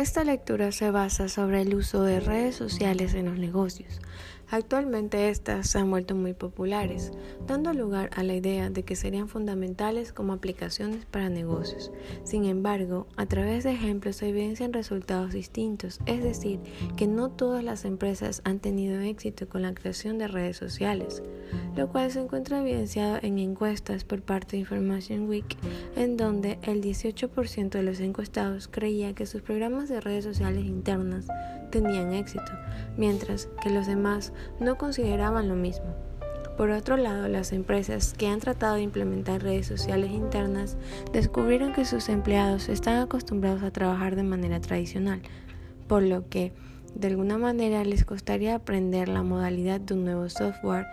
Esta lectura se basa sobre el uso de redes sociales en los negocios. Actualmente estas se han vuelto muy populares, dando lugar a la idea de que serían fundamentales como aplicaciones para negocios. Sin embargo, a través de ejemplos se evidencian resultados distintos, es decir, que no todas las empresas han tenido éxito con la creación de redes sociales, lo cual se encuentra evidenciado en encuestas por parte de Information Week, en donde el 18% de los encuestados creía que sus programas de redes sociales internas tenían éxito, mientras que los demás no consideraban lo mismo. Por otro lado, las empresas que han tratado de implementar redes sociales internas descubrieron que sus empleados están acostumbrados a trabajar de manera tradicional, por lo que de alguna manera les costaría aprender la modalidad de un nuevo software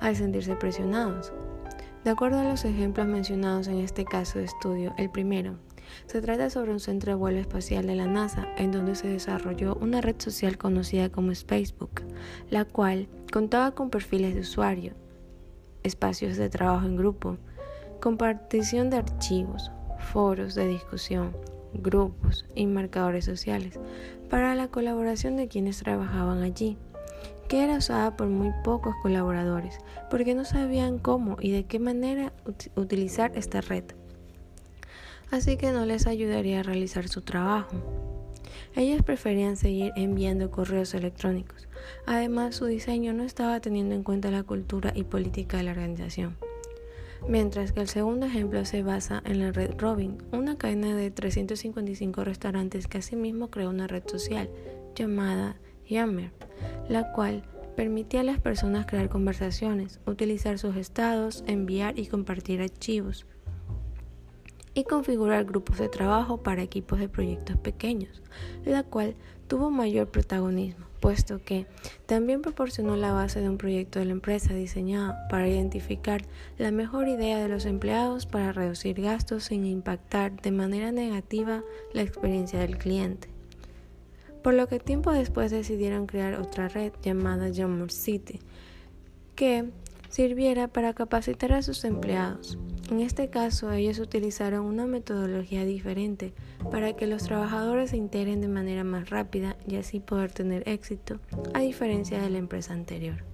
al sentirse presionados. De acuerdo a los ejemplos mencionados en este caso de estudio, el primero, se trata sobre un centro de vuelo espacial de la NASA, en donde se desarrolló una red social conocida como Facebook, la cual contaba con perfiles de usuario, espacios de trabajo en grupo, compartición de archivos, foros de discusión, grupos y marcadores sociales para la colaboración de quienes trabajaban allí, que era usada por muy pocos colaboradores porque no sabían cómo y de qué manera utilizar esta red así que no les ayudaría a realizar su trabajo. Ellas preferían seguir enviando correos electrónicos. Además, su diseño no estaba teniendo en cuenta la cultura y política de la organización. Mientras que el segundo ejemplo se basa en la red Robin, una cadena de 355 restaurantes que asimismo creó una red social llamada Yammer, la cual permitía a las personas crear conversaciones, utilizar sus estados, enviar y compartir archivos y configurar grupos de trabajo para equipos de proyectos pequeños, la cual tuvo mayor protagonismo, puesto que también proporcionó la base de un proyecto de la empresa diseñado para identificar la mejor idea de los empleados para reducir gastos sin impactar de manera negativa la experiencia del cliente. Por lo que tiempo después decidieron crear otra red llamada Jammer City, que sirviera para capacitar a sus empleados. En este caso, ellos utilizaron una metodología diferente para que los trabajadores se integren de manera más rápida y así poder tener éxito, a diferencia de la empresa anterior.